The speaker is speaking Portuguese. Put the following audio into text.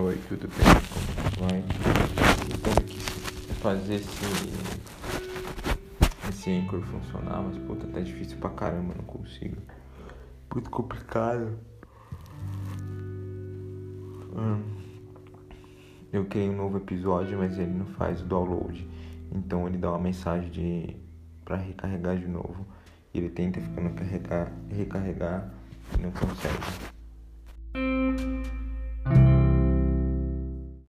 oi tudo bem como vai. Tentando é que fazer esse. Esse Anchor funcionar, mas puta, tá difícil pra caramba, não consigo. Muito complicado. Hum. Eu criei um novo episódio, mas ele não faz o download. Então ele dá uma mensagem de pra recarregar de novo. E ele tenta ficando carregar, recarregar e não consegue.